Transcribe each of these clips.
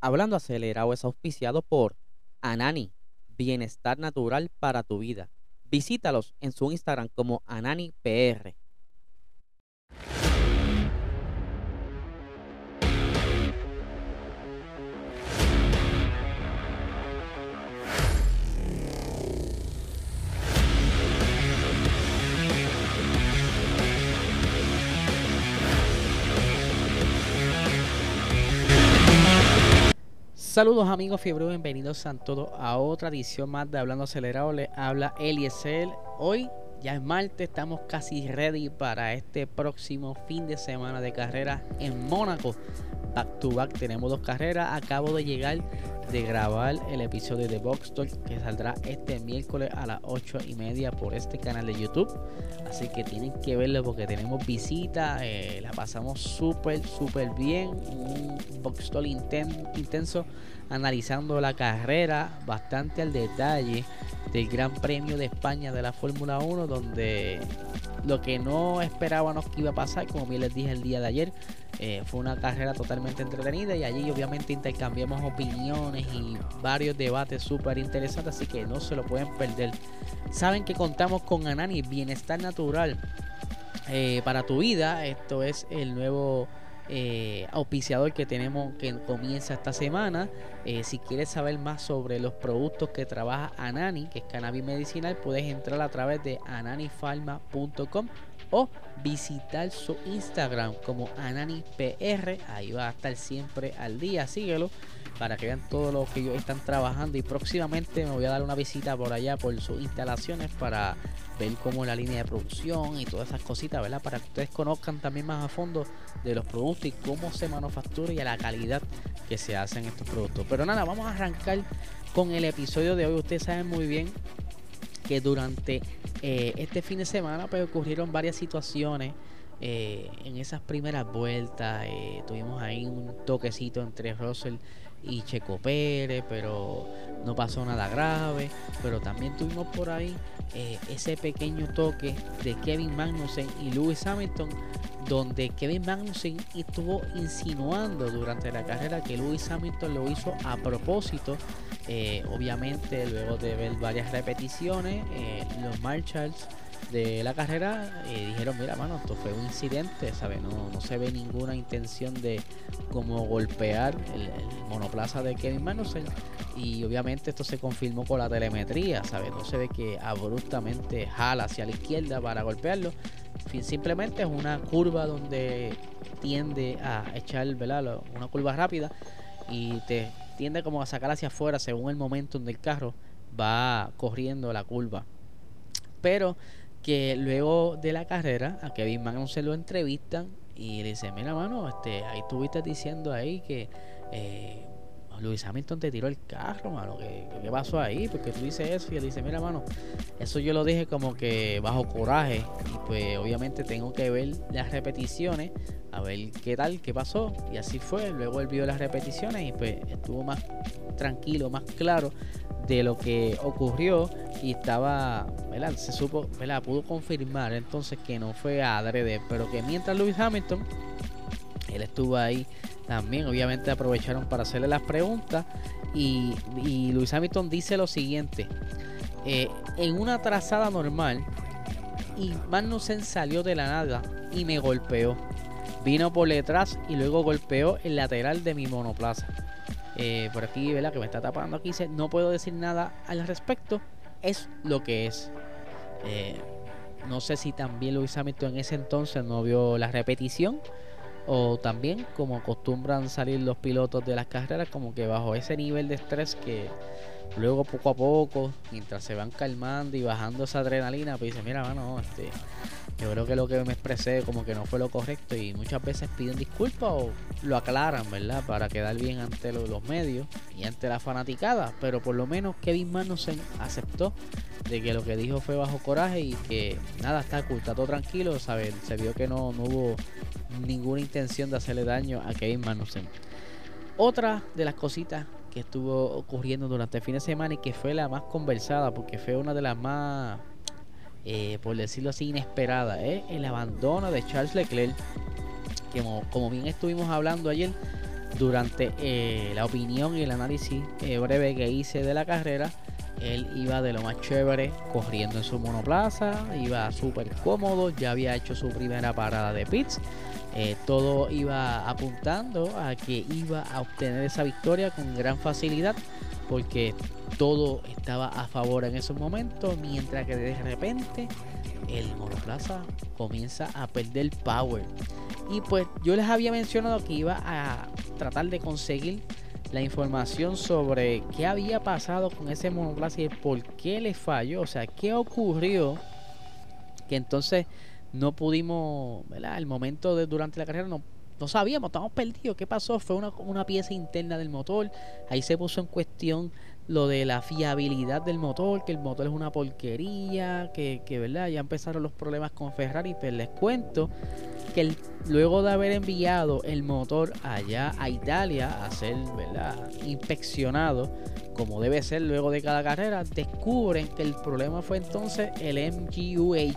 Hablando acelerado es auspiciado por Anani, bienestar natural para tu vida. Visítalos en su Instagram como AnaniPR. Saludos amigos fiebre, bienvenidos a todos a otra edición más de Hablando Acelerado. Les habla Eliezer. Hoy ya es martes, estamos casi ready para este próximo fin de semana de carrera en Mónaco. Back to back tenemos dos carreras. Acabo de llegar de grabar el episodio de Box que saldrá este miércoles a las 8 y media por este canal de YouTube. Así que tienen que verlo porque tenemos visita. Eh, la pasamos súper, súper bien. Un Box Talk intenso analizando la carrera bastante al detalle del Gran Premio de España de la Fórmula 1, donde lo que no esperábamos que iba a pasar, como bien les dije el día de ayer, eh, fue una carrera totalmente entretenida y allí obviamente intercambiamos opiniones y varios debates súper interesantes, así que no se lo pueden perder. Saben que contamos con Anani, Bienestar Natural eh, para tu vida. Esto es el nuevo eh, auspiciador que tenemos que comienza esta semana. Eh, si quieres saber más sobre los productos que trabaja Anani, que es cannabis medicinal, puedes entrar a través de ananifarma.com o visitar su Instagram como AnaniPR. Ahí va a estar siempre al día. Síguelo para que vean todo lo que ellos están trabajando. Y próximamente me voy a dar una visita por allá por sus instalaciones para ver cómo la línea de producción y todas esas cositas, ¿verdad? Para que ustedes conozcan también más a fondo de los productos y cómo se manufactura y a la calidad que se hacen estos productos. Pero nada, vamos a arrancar con el episodio de hoy. Ustedes saben muy bien que durante eh, este fin de semana pues ocurrieron varias situaciones eh, en esas primeras vueltas. Eh, tuvimos ahí un toquecito entre Russell y Checo Pérez, pero no pasó nada grave. Pero también tuvimos por ahí eh, ese pequeño toque de Kevin Magnussen y Lewis Hamilton, donde Kevin Magnussen estuvo insinuando durante la carrera que Lewis Hamilton lo hizo a propósito. Eh, obviamente, luego de ver varias repeticiones, eh, los Marshalls de la carrera dijeron, mira, mano, esto fue un incidente, ¿sabes? No, no se ve ninguna intención de como golpear el, monoplaza de Kevin Magnussen y obviamente esto se confirmó con la telemetría, ¿sabes? No se ve que abruptamente jala hacia la izquierda para golpearlo, simplemente es una curva donde tiende a echar, ¿verdad? Una curva rápida y te tiende como a sacar hacia afuera según el momento donde el carro va corriendo la curva. Pero que luego de la carrera a Kevin Magnussen lo entrevistan y le dice, mira mano, este, ahí estuviste diciendo ahí que eh, Luis Hamilton te tiró el carro, mano, ¿qué, ¿qué, pasó ahí? Porque tú dices eso y él dice, mira mano, eso yo lo dije como que bajo coraje y pues obviamente tengo que ver las repeticiones a ver qué tal, qué pasó y así fue, luego él vio las repeticiones y pues estuvo más tranquilo, más claro de lo que ocurrió y estaba. Se supo. Pudo confirmar entonces que no fue adrede, pero que mientras Lewis Hamilton, él estuvo ahí también, obviamente aprovecharon para hacerle las preguntas y, y Lewis Hamilton dice lo siguiente, eh, en una trazada normal y Magnussen salió de la nada y me golpeó. Vino por detrás y luego golpeó el lateral de mi monoplaza. Eh, por aquí, ¿verdad? Que me está tapando aquí. Dice, no puedo decir nada al respecto. Es lo que es. Eh, no sé si también Luis Hamilton en ese entonces no vio la repetición. O también, como acostumbran salir los pilotos de las carreras, como que bajo ese nivel de estrés que luego poco a poco, mientras se van calmando y bajando esa adrenalina, pues dice, mira, mano, este, yo creo que lo que me expresé como que no fue lo correcto y muchas veces piden disculpas o lo aclaran, ¿verdad? Para quedar bien ante los medios y ante la fanaticada. Pero por lo menos Kevin Magnussen aceptó de que lo que dijo fue bajo coraje y que nada, está oculto, todo tranquilo, ¿sabes? Se vio que no, no hubo ninguna intención de hacerle daño a Kevin Magnussen. Otra de las cositas que estuvo ocurriendo durante el fin de semana y que fue la más conversada porque fue una de las más eh, por decirlo así, inesperada, ¿eh? el abandono de Charles Leclerc, que como, bien estuvimos hablando ayer, durante eh, la opinión y el análisis eh, breve que hice de la carrera, él iba de lo más chévere corriendo en su monoplaza, iba súper cómodo, ya había hecho su primera parada de pits. Eh, todo iba apuntando a que iba a obtener esa victoria con gran facilidad porque todo estaba a favor en esos momentos, mientras que de repente el monoplaza comienza a perder power. Y pues yo les había mencionado que iba a tratar de conseguir la información sobre qué había pasado con ese monoplaza y por qué le falló, o sea, qué ocurrió que entonces no pudimos, ¿verdad? El momento de durante la carrera no, no sabíamos, estábamos perdidos. ¿Qué pasó? Fue una, una, pieza interna del motor. Ahí se puso en cuestión lo de la fiabilidad del motor, que el motor es una porquería, que, que ¿verdad? Ya empezaron los problemas con Ferrari. Pero les cuento que luego de haber enviado el motor allá a Italia a ser ¿verdad? inspeccionado, como debe ser luego de cada carrera, descubren que el problema fue entonces el MGUH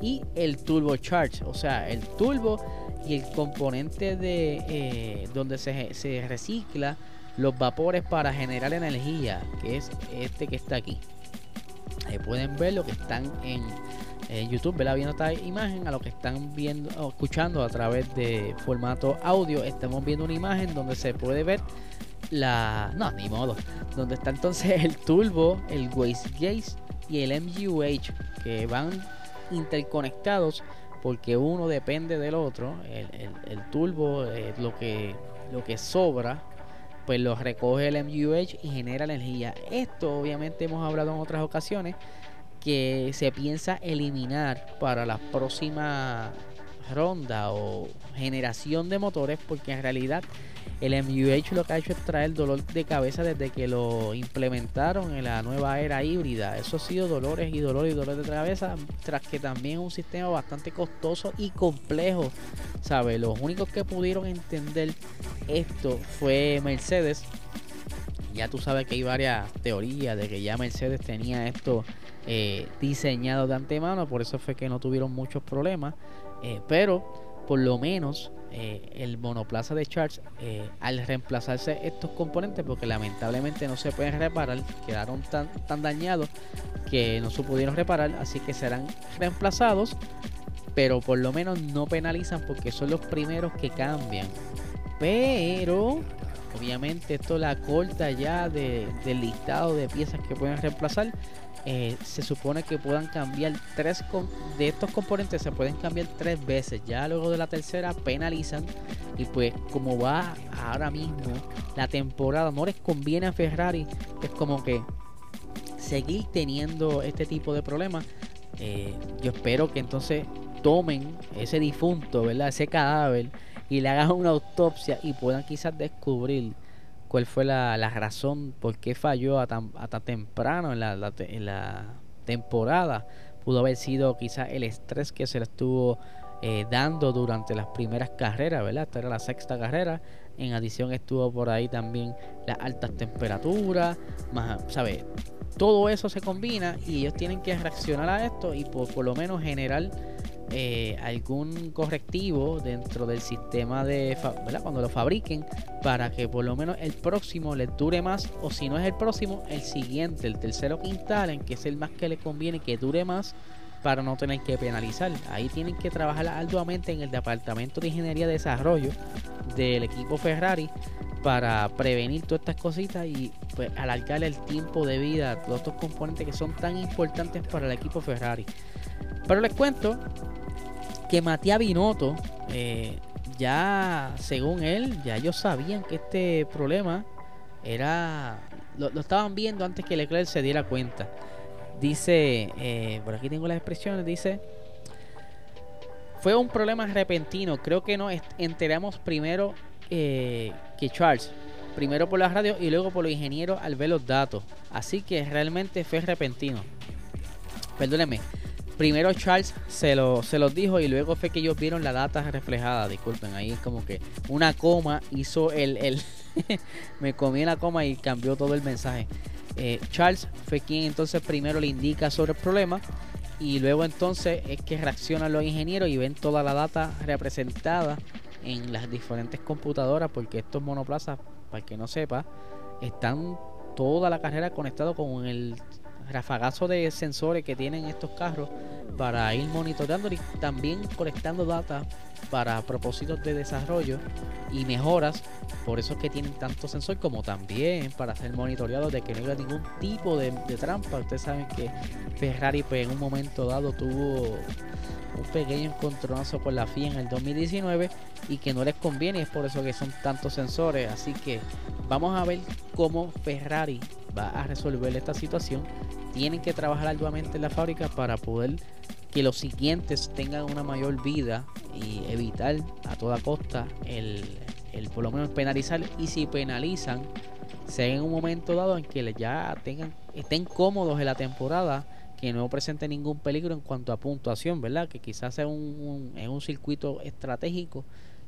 y el turbocharge, o sea, el turbo y el componente de eh, donde se, se recicla los vapores para generar energía, que es este que está aquí. Ahí pueden ver lo que están en, YouTube, ¿verdad? viendo esta imagen, a lo que están viendo escuchando a través de formato audio, estamos viendo una imagen donde se puede ver la. No, ni modo. Donde está entonces el turbo, el wastegate y el MGUH que van interconectados porque uno depende del otro. El, turbo, es lo, que, lo que sobra, pues lo recoge el MUH y genera energía. Esto obviamente hemos hablado en otras ocasiones que se piensa eliminar para la próxima ronda o generación de motores porque en realidad el MUH lo que ha hecho es traer dolor de cabeza desde que lo implementaron en la nueva era híbrida. Eso ha sido dolores y dolores y dolores de cabeza, tras que también un sistema bastante costoso y complejo. ¿Sabe? Los únicos que pudieron entender esto fue Mercedes. Ya tú sabes que hay varias teorías de que ya Mercedes tenía esto eh, diseñado de antemano, por eso fue que no tuvieron muchos problemas. Eh, pero por lo menos eh, el monoplaza de Charge eh, al reemplazarse estos componentes porque lamentablemente no se pueden reparar quedaron tan, tan dañados que no se pudieron reparar así que serán reemplazados pero por lo menos no penalizan porque son los primeros que cambian. Pero obviamente esto la corta ya de, del listado de piezas que pueden reemplazar eh, se supone que puedan cambiar tres de estos componentes se pueden cambiar tres veces. Ya luego de la tercera penalizan y pues como va ahora mismo la temporada no les conviene a Ferrari es como que seguir teniendo este tipo de problemas. Eh, yo espero que entonces tomen ese difunto verdad ese cadáver y le hagan una autopsia y puedan quizás descubrir cuál fue la, razón por qué falló a tan, temprano en la, en la temporada. Pudo haber sido quizás el estrés que se le estuvo eh, dando durante las primeras carreras, ¿verdad? Esta era la sexta carrera. En adición estuvo por ahí también las altas temperaturas, más, ¿sabes? Todo eso se combina y ellos tienen que reaccionar a esto y por, por lo menos generar eh, algún correctivo dentro del sistema de cuando lo fabriquen para que por lo menos el próximo les dure más o si no es el próximo el siguiente el tercero que instalen que es el más que les conviene que dure más para no tener que penalizar ahí tienen que trabajar arduamente en el departamento de ingeniería de desarrollo del equipo Ferrari para prevenir todas estas cositas y pues, alargar el tiempo de vida todos estos componentes que son tan importantes para el equipo Ferrari. Pero les cuento que Matías Binotto, eh, ya según él, ya ellos sabían que este problema era. Lo, estaban viendo antes que Leclerc se diera cuenta. Dice, eh, por aquí tengo las expresiones, dice. Fue un problema repentino. Creo que nos enteramos primero eh, que Charles. Primero por la radio y luego por los ingenieros al ver los datos. Así que realmente fue repentino. Perdónenme primero Charles se, lo, se los dijo y luego fue que ellos vieron la data reflejada. Disculpen, ahí es como que una coma hizo el. el me comí la coma y cambió todo el mensaje. Eh, Charles fue quien entonces primero le indica sobre el problema y luego entonces es que reaccionan los ingenieros y ven toda la data representada en las diferentes computadoras, porque estos monoplazas, para el que no sepa, están toda la carrera conectado con el rafagazo de sensores que tienen estos carros para ir monitoreando y también colectando data para propósitos de desarrollo y mejoras. Por eso es que tienen tanto sensor como también para ser monitoreados de que no haya ningún tipo de, trampa. Ustedes saben que Ferrari pues, en un momento dado tuvo un pequeño encontronazo con la FIA en el 2019 y que no les conviene, es por eso que son tantos sensores. Así que vamos a ver cómo Ferrari va a resolver esta situación. Tienen que trabajar arduamente en la fábrica para poder que los siguientes tengan una mayor vida y evitar a toda costa el, el por lo menos penalizar y si penalizan sea en un momento dado en que ya tengan estén cómodos en la temporada que no presente ningún peligro en cuanto a puntuación, ¿verdad? Que quizás sea un, en un circuito estratégico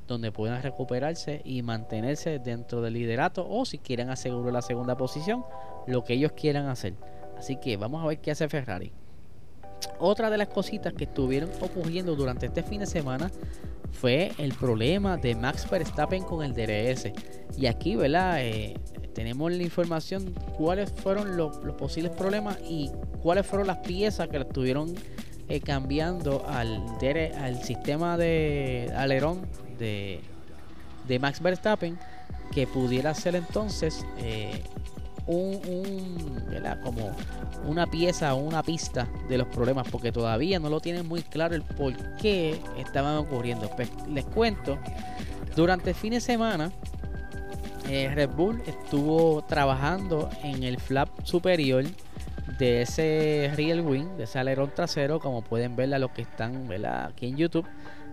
donde puedan recuperarse y mantenerse dentro del liderato o si quieren asegurar la segunda posición, lo que ellos quieran hacer. Así que vamos a ver qué hace Ferrari. Otra de las cositas que estuvieron ocurriendo durante este fin de semana fue el problema de Max Verstappen con el DRS. Y aquí, ¿verdad? Eh, tenemos la información cuáles fueron los, posibles problemas y cuáles fueron las piezas que estuvieron eh, cambiando al, al sistema de alerón de, Max Verstappen que pudiera ser entonces eh, un, como una pieza o una pista de los problemas porque todavía no lo tienen muy claro el por qué estaban ocurriendo. Pues, les cuento, durante el fin de semana eh, Red Bull estuvo trabajando en el flap superior de ese real wing, de ese alerón trasero, como pueden ver a los que están aquí en YouTube.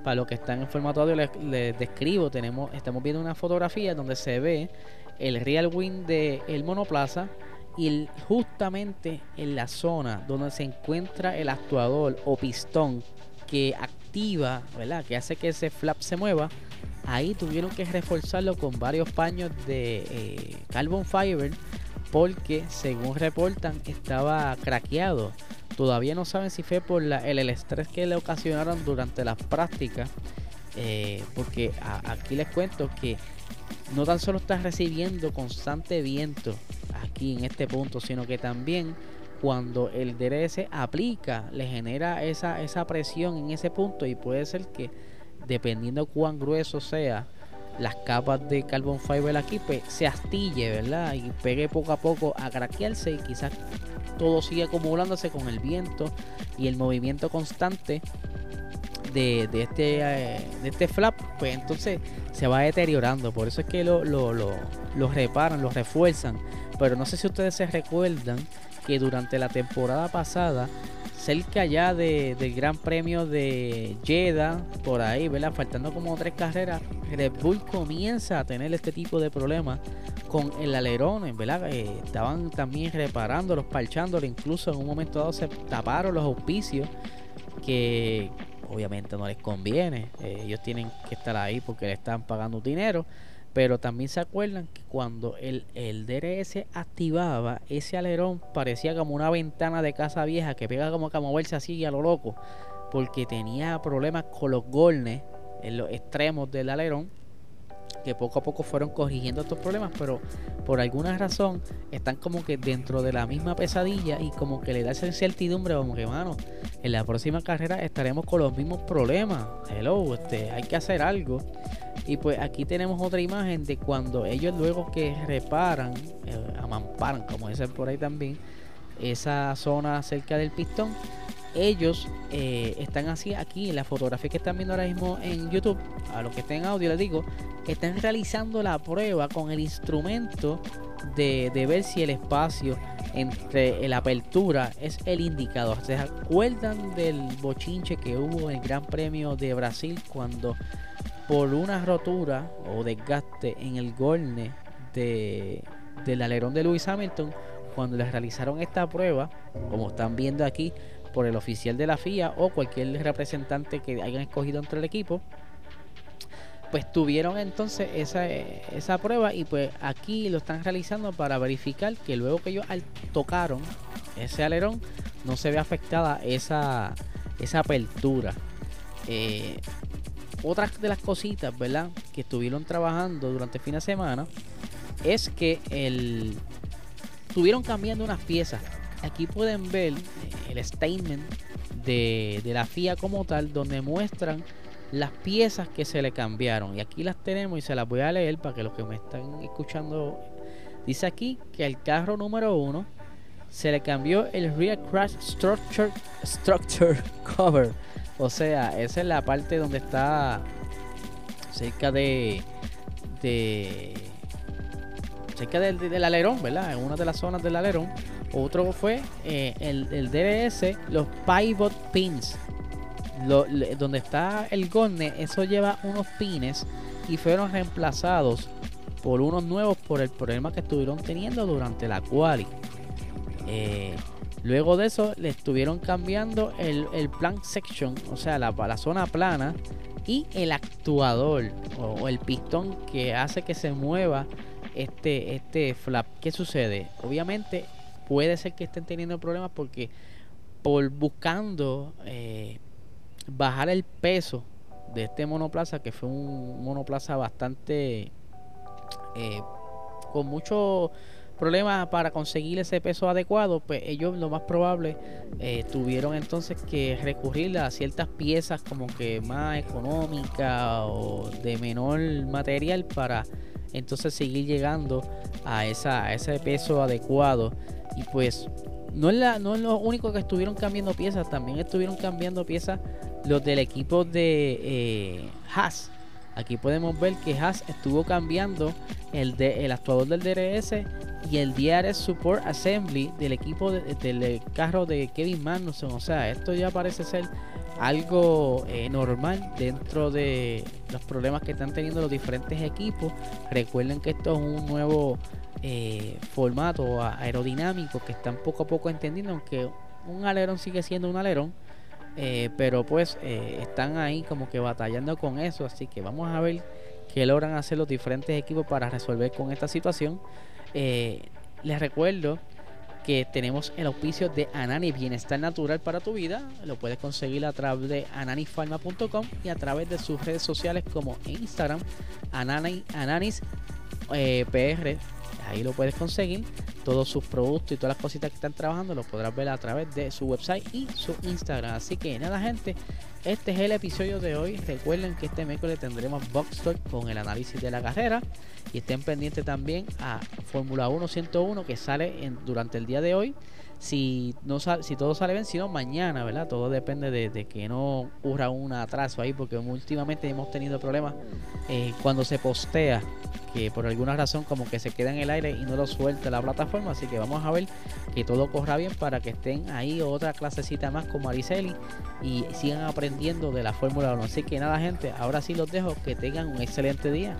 Para los que están en formato audio les, describo, tenemos, estamos viendo una fotografía donde se ve el real wing de el monoplaza y justamente en la zona donde se encuentra el actuador o pistón que activa, ¿verdad? Que hace que ese flap se mueva. Ahí tuvieron que reforzarlo con varios paños de eh, carbon fiber porque según reportan estaba craqueado. Todavía no saben si fue por el, estrés que le ocasionaron durante las prácticas. Eh, porque aquí les cuento que no tan solo está recibiendo constante viento aquí en este punto, sino que también cuando el DRS aplica, le genera esa, esa presión en ese punto y puede ser que dependiendo cuán grueso sea las capas de carbon fiber aquí, pues se astille, ¿verdad? Y pegue poco a poco a craquearse y quizás todo sigue acumulándose con el viento y el movimiento constante de, este, eh, de este flap, pues entonces se va deteriorando. Por eso es que lo, lo, lo, reparan, lo refuerzan. Pero no sé si ustedes se recuerdan que durante la temporada pasada, cerca ya de, del Gran Premio de Jeddah, por ahí, ¿verdad? Faltando como tres carreras, Red Bull comienza a tener este tipo de problemas con el alerón, ¿verdad? Eh, estaban también reparándolos, parchándolo, incluso en un momento dado se taparon los auspicios que, obviamente no les conviene. Eh, ellos tienen que estar ahí porque le están pagando dinero. Pero también se acuerdan que cuando el, el DRS activaba, ese alerón parecía como una ventana de casa vieja que pega como a moverse así a lo loco. Porque tenía problemas con los golnes en los extremos del alerón que poco a poco fueron corrigiendo estos problemas, pero por alguna razón están como que dentro de la misma pesadilla y como que le da esa incertidumbre, como que, mano, en la próxima carrera estaremos con los mismos problemas. Hello, este, hay que hacer algo. Y pues aquí tenemos otra imagen de cuando ellos luego que reparan, eh, amamparan, como dicen por ahí también, esa zona cerca del pistón, ellos eh, están así aquí en la fotografía que están viendo ahora mismo en YouTube. A los que estén en audio les digo, están realizando la prueba con el instrumento de, ver si el espacio entre la apertura es el indicador. ¿Se acuerdan del bochinche que hubo en el Gran Premio de Brasil cuando por una rotura o desgaste en el golne de, del alerón de Lewis Hamilton, cuando les realizaron esta prueba, como están viendo aquí, por el oficial de la FIA o cualquier representante que hayan escogido entre el equipo, pues tuvieron entonces esa, esa prueba y pues aquí lo están realizando para verificar que luego que ellos tocaron ese alerón no se ve afectada esa, esa apertura. Eh, otra de las cositas, ¿verdad? Que estuvieron trabajando durante el fin de semana es que el estuvieron cambiando unas piezas. Aquí pueden ver el statement de, de la FIA como tal, donde muestran las piezas que se le cambiaron. Y aquí las tenemos y se las voy a leer para que los que me están escuchando. Dice aquí que el carro número uno se le cambió el rear crash structure, structure cover. O sea, esa es la parte donde está cerca de, de cerca del, alerón, ¿verdad? En una de las zonas del alerón. Otro fue eh, el, el DRS, los pivot pins donde está el Gorne, eso lleva unos pines y fueron reemplazados por unos nuevos por el problema que estuvieron teniendo durante la quali. Eh, luego de eso le estuvieron cambiando el, el plan section, o sea, la, la, zona plana y el actuador o, el pistón que hace que se mueva este, este flap. ¿Qué sucede? Obviamente puede ser que estén teniendo problemas porque por buscando eh, bajar el peso de este monoplaza, que fue un monoplaza bastante eh, con muchos problemas para conseguir ese peso adecuado, pues ellos lo más probable eh, tuvieron entonces que recurrir a ciertas piezas como que más económicas o de menor material para entonces seguir llegando a, esa, ese peso adecuado y pues no es, la, no es lo único que estuvieron cambiando piezas, también estuvieron cambiando piezas los del equipo de eh, Haas. Aquí podemos ver que Haas estuvo cambiando el, de, el actuador del DRS y el DRS Support Assembly del equipo del carro de Kevin Magnussen. O sea, esto ya parece ser algo eh, normal dentro de los problemas que están teniendo los diferentes equipos. Recuerden que esto es un nuevo eh, formato aerodinámico que están poco a poco entendiendo, aunque un alerón sigue siendo un alerón eh, pero pues eh, están ahí como que batallando con eso. Así que vamos a ver qué logran hacer los diferentes equipos para resolver con esta situación. Eh, les recuerdo que tenemos el auspicio de Anani Bienestar Natural para tu vida. Lo puedes conseguir a través de ananifarma.com y a través de sus redes sociales como Instagram, Ananis PR Ahí lo puedes conseguir. Todos sus productos y todas las cositas que están trabajando lo podrás ver a través de su website y su Instagram. Así que nada, gente. Este es el episodio de hoy. Recuerden que este miércoles tendremos Box Talk con el análisis de la carrera. Y estén pendientes también a Fórmula 1 101 que sale durante el día de hoy si no si todo sale bien, sino mañana, ¿verdad? Todo depende de, que no ocurra un atraso ahí, porque últimamente hemos tenido problemas eh, cuando se postea, que por alguna razón como que se queda en el aire y no lo suelta la plataforma, así que vamos a ver que todo corra bien para que estén ahí otra clasecita más como Ariceli y sigan aprendiendo de la Fórmula 1. Así que nada gente, ahora sí los dejo, que tengan un excelente día.